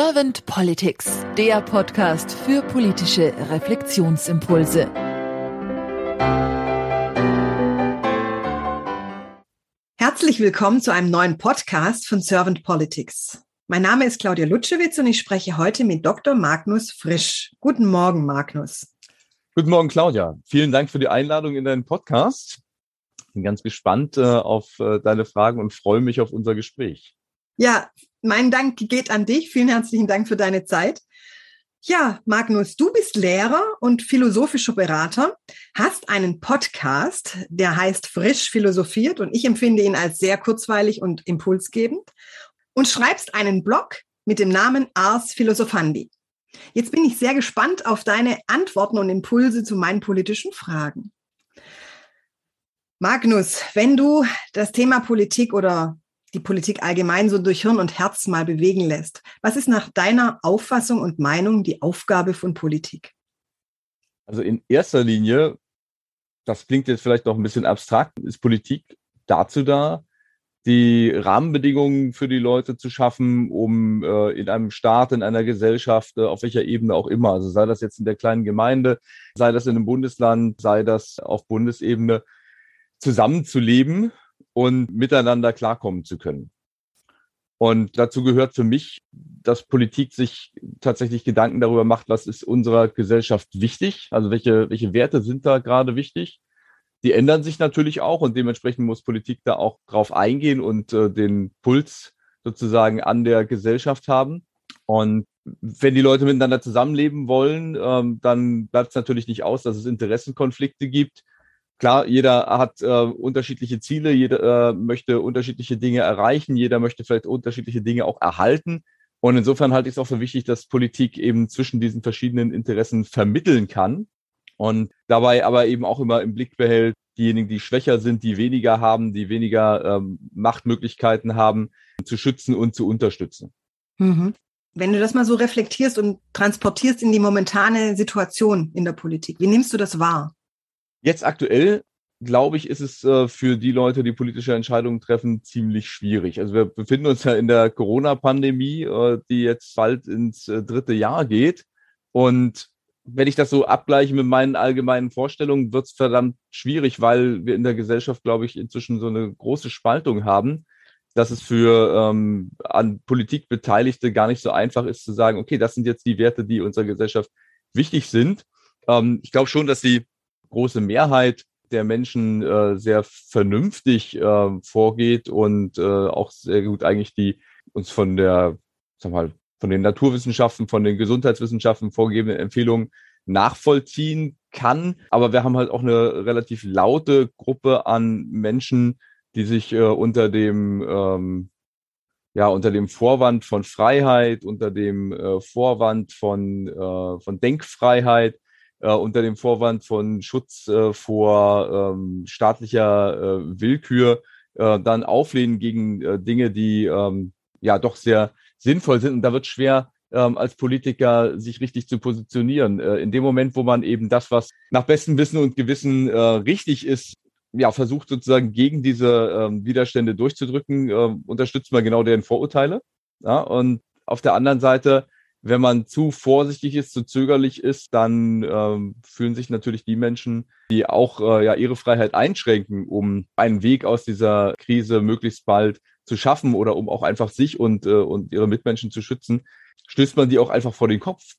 Servant Politics, der Podcast für politische Reflexionsimpulse. Herzlich willkommen zu einem neuen Podcast von Servant Politics. Mein Name ist Claudia Lutschewitz und ich spreche heute mit Dr. Magnus Frisch. Guten Morgen, Magnus. Guten Morgen, Claudia. Vielen Dank für die Einladung in deinen Podcast. Bin ganz gespannt äh, auf äh, deine Fragen und freue mich auf unser Gespräch. Ja, mein Dank geht an dich. Vielen herzlichen Dank für deine Zeit. Ja, Magnus, du bist Lehrer und philosophischer Berater, hast einen Podcast, der heißt Frisch philosophiert und ich empfinde ihn als sehr kurzweilig und impulsgebend und schreibst einen Blog mit dem Namen Ars Philosophandi. Jetzt bin ich sehr gespannt auf deine Antworten und Impulse zu meinen politischen Fragen. Magnus, wenn du das Thema Politik oder die Politik allgemein so durch Hirn und Herz mal bewegen lässt. Was ist nach deiner Auffassung und Meinung die Aufgabe von Politik? Also in erster Linie, das klingt jetzt vielleicht noch ein bisschen abstrakt, ist Politik dazu da, die Rahmenbedingungen für die Leute zu schaffen, um äh, in einem Staat, in einer Gesellschaft, äh, auf welcher Ebene auch immer, also sei das jetzt in der kleinen Gemeinde, sei das in einem Bundesland, sei das auf Bundesebene, zusammenzuleben und miteinander klarkommen zu können. Und dazu gehört für mich, dass Politik sich tatsächlich Gedanken darüber macht, was ist unserer Gesellschaft wichtig, also welche, welche Werte sind da gerade wichtig. Die ändern sich natürlich auch und dementsprechend muss Politik da auch drauf eingehen und äh, den Puls sozusagen an der Gesellschaft haben. Und wenn die Leute miteinander zusammenleben wollen, ähm, dann bleibt es natürlich nicht aus, dass es Interessenkonflikte gibt klar, jeder hat äh, unterschiedliche Ziele, jeder äh, möchte unterschiedliche Dinge erreichen, jeder möchte vielleicht unterschiedliche Dinge auch erhalten. Und insofern halte ich es auch für wichtig, dass Politik eben zwischen diesen verschiedenen Interessen vermitteln kann und dabei aber eben auch immer im Blick behält, diejenigen, die schwächer sind, die weniger haben, die weniger ähm, Machtmöglichkeiten haben, zu schützen und zu unterstützen. Mhm. Wenn du das mal so reflektierst und transportierst in die momentane Situation in der Politik, wie nimmst du das wahr? Jetzt aktuell, glaube ich, ist es äh, für die Leute, die politische Entscheidungen treffen, ziemlich schwierig. Also wir befinden uns ja in der Corona-Pandemie, äh, die jetzt bald ins äh, dritte Jahr geht. Und wenn ich das so abgleiche mit meinen allgemeinen Vorstellungen, wird es verdammt schwierig, weil wir in der Gesellschaft, glaube ich, inzwischen so eine große Spaltung haben, dass es für ähm, an Politik Beteiligte gar nicht so einfach ist zu sagen, okay, das sind jetzt die Werte, die unserer Gesellschaft wichtig sind. Ähm, ich glaube schon, dass sie große Mehrheit der Menschen äh, sehr vernünftig äh, vorgeht und äh, auch sehr gut eigentlich die uns von der, sag mal, von den Naturwissenschaften, von den Gesundheitswissenschaften vorgegebenen Empfehlungen nachvollziehen kann. Aber wir haben halt auch eine relativ laute Gruppe an Menschen, die sich äh, unter dem ähm, ja unter dem Vorwand von Freiheit, unter dem äh, Vorwand von äh, von Denkfreiheit äh, unter dem Vorwand von Schutz äh, vor ähm, staatlicher äh, Willkür äh, dann auflehnen gegen äh, Dinge, die ähm, ja doch sehr sinnvoll sind. Und da wird schwer, ähm, als Politiker sich richtig zu positionieren. Äh, in dem Moment, wo man eben das, was nach bestem Wissen und Gewissen äh, richtig ist, ja, versucht sozusagen gegen diese ähm, Widerstände durchzudrücken, äh, unterstützt man genau deren Vorurteile. Ja, und auf der anderen Seite wenn man zu vorsichtig ist, zu zögerlich ist, dann ähm, fühlen sich natürlich die Menschen, die auch äh, ja ihre Freiheit einschränken, um einen Weg aus dieser Krise möglichst bald zu schaffen oder um auch einfach sich und, äh, und ihre Mitmenschen zu schützen, stößt man die auch einfach vor den Kopf.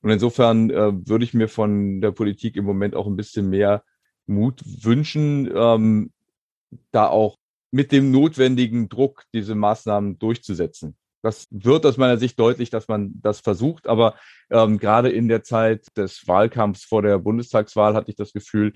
Und insofern äh, würde ich mir von der Politik im Moment auch ein bisschen mehr Mut wünschen, ähm, da auch mit dem notwendigen Druck diese Maßnahmen durchzusetzen. Das wird aus meiner Sicht deutlich, dass man das versucht. Aber ähm, gerade in der Zeit des Wahlkampfs vor der Bundestagswahl hatte ich das Gefühl,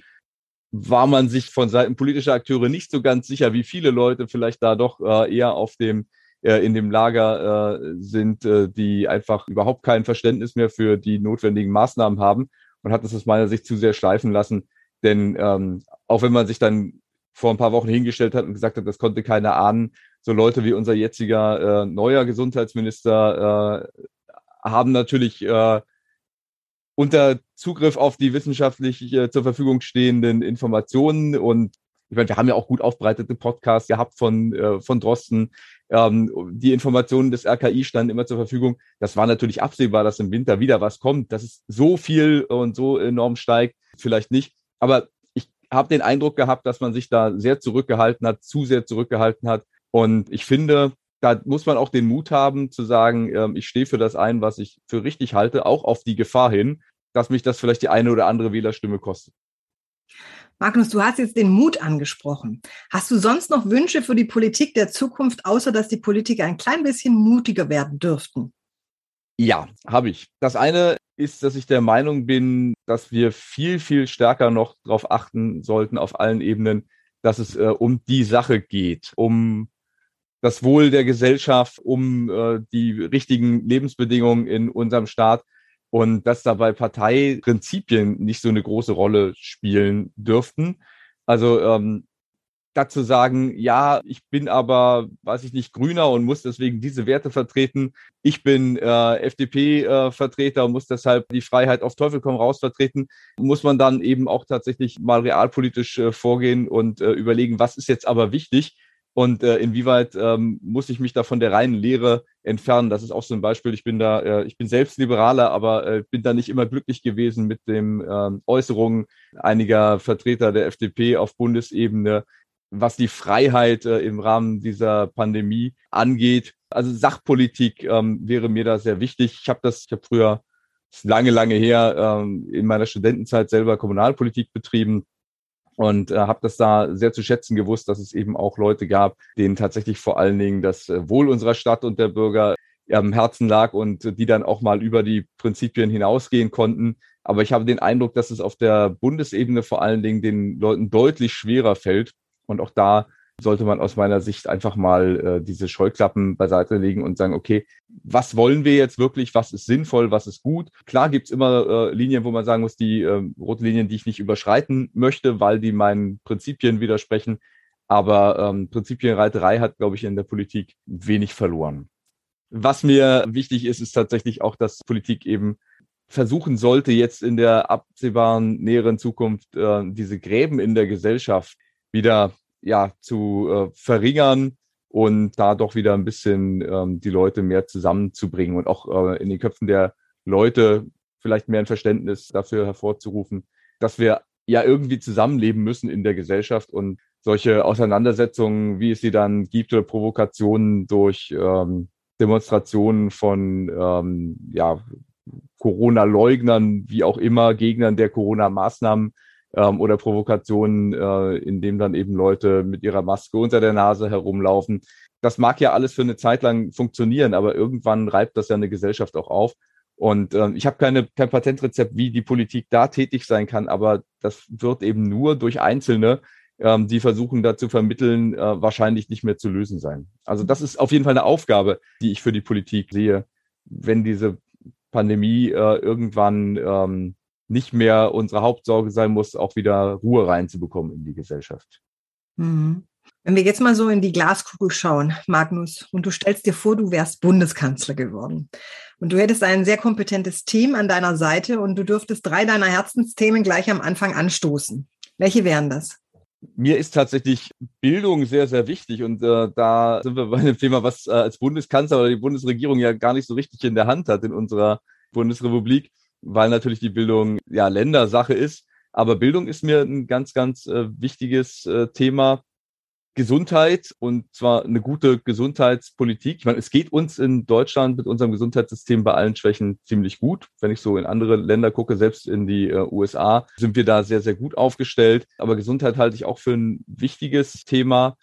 war man sich von Seiten politischer Akteure nicht so ganz sicher, wie viele Leute vielleicht da doch äh, eher auf dem äh, in dem Lager äh, sind, äh, die einfach überhaupt kein Verständnis mehr für die notwendigen Maßnahmen haben und hat es aus meiner Sicht zu sehr schleifen lassen. Denn ähm, auch wenn man sich dann vor ein paar Wochen hingestellt hat und gesagt hat, das konnte keiner ahnen, so Leute wie unser jetziger äh, neuer Gesundheitsminister äh, haben natürlich äh, unter Zugriff auf die wissenschaftlich äh, zur Verfügung stehenden Informationen und ich meine, wir haben ja auch gut aufbereitete Podcasts gehabt von, äh, von Drosten, Ähm, die Informationen des RKI standen immer zur Verfügung. Das war natürlich absehbar, dass im Winter wieder was kommt. Dass es so viel und so enorm steigt, vielleicht nicht. Aber ich habe den Eindruck gehabt, dass man sich da sehr zurückgehalten hat, zu sehr zurückgehalten hat. Und ich finde, da muss man auch den Mut haben zu sagen, ähm, ich stehe für das ein, was ich für richtig halte, auch auf die Gefahr hin, dass mich das vielleicht die eine oder andere Wählerstimme kostet. Magnus, du hast jetzt den Mut angesprochen. Hast du sonst noch Wünsche für die Politik der Zukunft, außer dass die Politiker ein klein bisschen mutiger werden dürften? Ja, habe ich. Das eine ist, dass ich der Meinung bin, dass wir viel, viel stärker noch darauf achten sollten, auf allen Ebenen, dass es äh, um die Sache geht, um das Wohl der Gesellschaft, um äh, die richtigen Lebensbedingungen in unserem Staat und dass dabei Parteiprinzipien nicht so eine große Rolle spielen dürften. Also ähm, dazu sagen, ja, ich bin aber, weiß ich nicht, Grüner und muss deswegen diese Werte vertreten. Ich bin äh, FDP-Vertreter äh, und muss deshalb die Freiheit auf Teufel komm raus vertreten. Muss man dann eben auch tatsächlich mal realpolitisch äh, vorgehen und äh, überlegen, was ist jetzt aber wichtig und äh, inwieweit ähm, muss ich mich da von der reinen Lehre entfernen. Das ist auch so ein Beispiel. Ich bin da, äh, ich bin selbst Liberaler, aber äh, bin da nicht immer glücklich gewesen mit den äh, Äußerungen einiger Vertreter der FDP auf Bundesebene, was die Freiheit äh, im Rahmen dieser Pandemie angeht. Also Sachpolitik ähm, wäre mir da sehr wichtig. Ich habe das, ich habe früher lange, lange her ähm, in meiner Studentenzeit selber Kommunalpolitik betrieben und äh, habe das da sehr zu schätzen gewusst, dass es eben auch Leute gab, denen tatsächlich vor allen Dingen das äh, Wohl unserer Stadt und der Bürger am Herzen lag und die dann auch mal über die Prinzipien hinausgehen konnten. Aber ich habe den Eindruck, dass es auf der Bundesebene vor allen Dingen den Leuten deutlich schwerer fällt. Und auch da sollte man aus meiner Sicht einfach mal äh, diese Scheuklappen beiseite legen und sagen, okay, was wollen wir jetzt wirklich, was ist sinnvoll, was ist gut? Klar gibt's immer äh, Linien, wo man sagen muss, die äh, rote Linien, die ich nicht überschreiten möchte, weil die meinen Prinzipien widersprechen. Aber ähm, Prinzipienreiterei hat, glaube ich, in der Politik wenig verloren. Was mir wichtig ist, ist tatsächlich auch, dass Politik eben versuchen sollte, jetzt in der absehbaren näheren Zukunft äh, diese Gräben in der Gesellschaft wieder ja, zu äh, verringern und da doch wieder ein bisschen ähm, die Leute mehr zusammenzubringen und auch äh, in den Köpfen der Leute vielleicht mehr ein Verständnis dafür hervorzurufen, dass wir ja irgendwie zusammenleben müssen in der Gesellschaft und solche Auseinandersetzungen, wie es sie dann gibt oder Provokationen durch ähm, Demonstrationen von ähm, ja, Corona-Leugnern, wie auch immer, Gegnern der Corona-Maßnahmen, ähm, oder Provokationen, äh, in dem dann eben Leute mit ihrer Maske unter der Nase herumlaufen. Das mag ja alles für eine Zeit lang funktionieren, aber irgendwann reibt das ja eine Gesellschaft auch auf. Und äh, ich habe keine, kein Patentrezept, wie die Politik da tätig sein kann, aber das wird eben nur durch Einzelne, ähm, die versuchen da zu vermitteln, äh, wahrscheinlich nicht mehr zu lösen sein. Also das ist auf jeden Fall eine Aufgabe, die ich für die Politik sehe, wenn diese Pandemie äh, irgendwann ähm, nicht mehr unsere Hauptsorge sein muss, auch wieder Ruhe reinzubekommen in die Gesellschaft. Mhm. Wenn wir jetzt mal so in die Glaskugel schauen, Magnus, und du stellst dir vor, du wärst Bundeskanzler geworden und du hättest ein sehr kompetentes Team an deiner Seite und du dürftest drei deiner Herzensthemen gleich am Anfang anstoßen. Welche wären das? Mir ist tatsächlich Bildung sehr, sehr wichtig und äh, da sind wir bei einem Thema, was äh, als Bundeskanzler oder die Bundesregierung ja gar nicht so richtig in der Hand hat in unserer Bundesrepublik weil natürlich die Bildung ja Ländersache ist. Aber Bildung ist mir ein ganz, ganz äh, wichtiges äh, Thema. Gesundheit und zwar eine gute Gesundheitspolitik. Ich meine, es geht uns in Deutschland mit unserem Gesundheitssystem bei allen Schwächen ziemlich gut. Wenn ich so in andere Länder gucke, selbst in die äh, USA, sind wir da sehr, sehr gut aufgestellt. Aber Gesundheit halte ich auch für ein wichtiges Thema.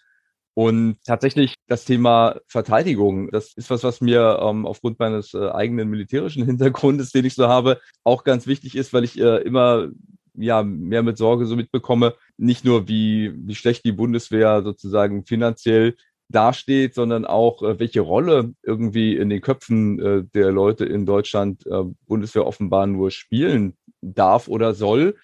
Und tatsächlich das Thema Verteidigung, das ist was, was mir ähm, aufgrund meines äh, eigenen militärischen Hintergrundes, den ich so habe, auch ganz wichtig ist, weil ich äh, immer ja mehr mit Sorge so mitbekomme, nicht nur wie, wie schlecht die Bundeswehr sozusagen finanziell dasteht, sondern auch, äh, welche Rolle irgendwie in den Köpfen äh, der Leute in Deutschland äh, Bundeswehr offenbar nur spielen darf oder soll.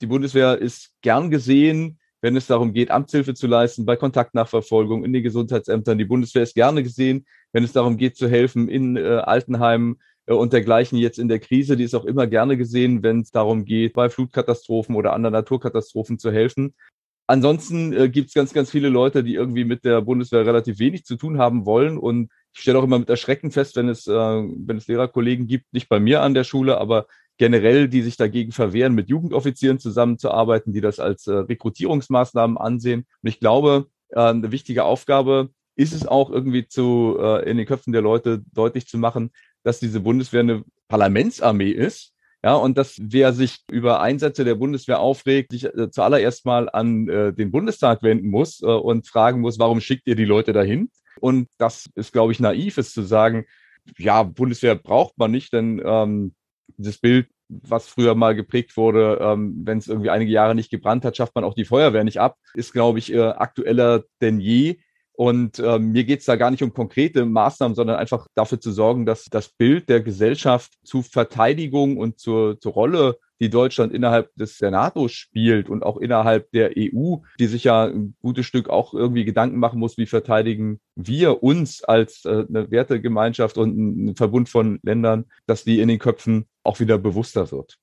Die Bundeswehr ist gern gesehen, wenn es darum geht, Amtshilfe zu leisten bei Kontaktnachverfolgung in den Gesundheitsämtern. Die Bundeswehr ist gerne gesehen, wenn es darum geht, zu helfen in äh, Altenheimen äh, und dergleichen jetzt in der Krise. Die ist auch immer gerne gesehen, wenn es darum geht, bei Flutkatastrophen oder anderen Naturkatastrophen zu helfen. Ansonsten äh, gibt es ganz, ganz viele Leute, die irgendwie mit der Bundeswehr relativ wenig zu tun haben wollen. Und ich stelle auch immer mit Erschrecken fest, wenn es, äh, wenn es Lehrerkollegen gibt, nicht bei mir an der Schule, aber generell, die sich dagegen verwehren, mit Jugendoffizieren zusammenzuarbeiten, die das als äh, Rekrutierungsmaßnahmen ansehen. Und ich glaube, äh, eine wichtige Aufgabe ist es auch irgendwie zu äh, in den Köpfen der Leute deutlich zu machen, dass diese Bundeswehr eine Parlamentsarmee ist. Ja, und dass wer sich über Einsätze der Bundeswehr aufregt, sich äh, zuallererst mal an äh, den Bundestag wenden muss äh, und fragen muss, warum schickt ihr die Leute dahin? Und das ist, glaube ich, naiv, ist zu sagen, ja, Bundeswehr braucht man nicht, denn ähm, das Bild, was früher mal geprägt wurde, ähm, wenn es irgendwie einige Jahre nicht gebrannt hat, schafft man auch die Feuerwehr nicht ab, ist, glaube ich, äh, aktueller denn je. Und äh, mir geht es da gar nicht um konkrete Maßnahmen, sondern einfach dafür zu sorgen, dass das Bild der Gesellschaft zu Verteidigung und zur, zur Rolle, die Deutschland innerhalb des der NATO spielt und auch innerhalb der EU, die sich ja ein gutes Stück auch irgendwie Gedanken machen muss, wie verteidigen wir uns als äh, eine Wertegemeinschaft und ein Verbund von Ländern, dass die in den Köpfen auch wieder bewusster wird.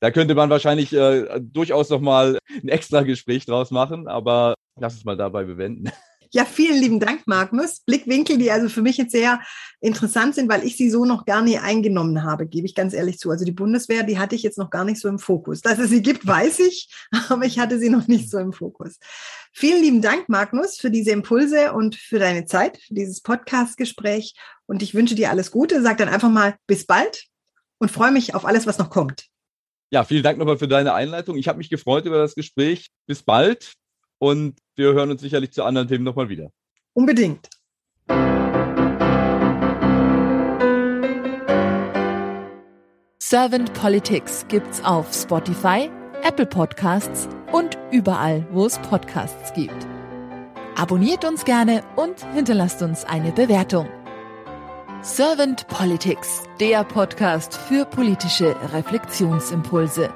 Da könnte man wahrscheinlich äh, durchaus noch mal ein extra Gespräch draus machen, aber lass es mal dabei bewenden. Ja, vielen lieben Dank, Magnus. Blickwinkel, die also für mich jetzt sehr interessant sind, weil ich sie so noch gar nie eingenommen habe, gebe ich ganz ehrlich zu. Also die Bundeswehr, die hatte ich jetzt noch gar nicht so im Fokus. Dass es sie gibt, weiß ich, aber ich hatte sie noch nicht so im Fokus. Vielen lieben Dank, Magnus, für diese Impulse und für deine Zeit, für dieses Podcast-Gespräch. Und ich wünsche dir alles Gute. Sag dann einfach mal bis bald und freue mich auf alles, was noch kommt. Ja, vielen Dank nochmal für deine Einleitung. Ich habe mich gefreut über das Gespräch. Bis bald und wir hören uns sicherlich zu anderen Themen nochmal wieder. Unbedingt. Servant Politics gibt's auf Spotify, Apple Podcasts und überall, wo es Podcasts gibt. Abonniert uns gerne und hinterlasst uns eine Bewertung. Servant Politics, der Podcast für politische Reflexionsimpulse.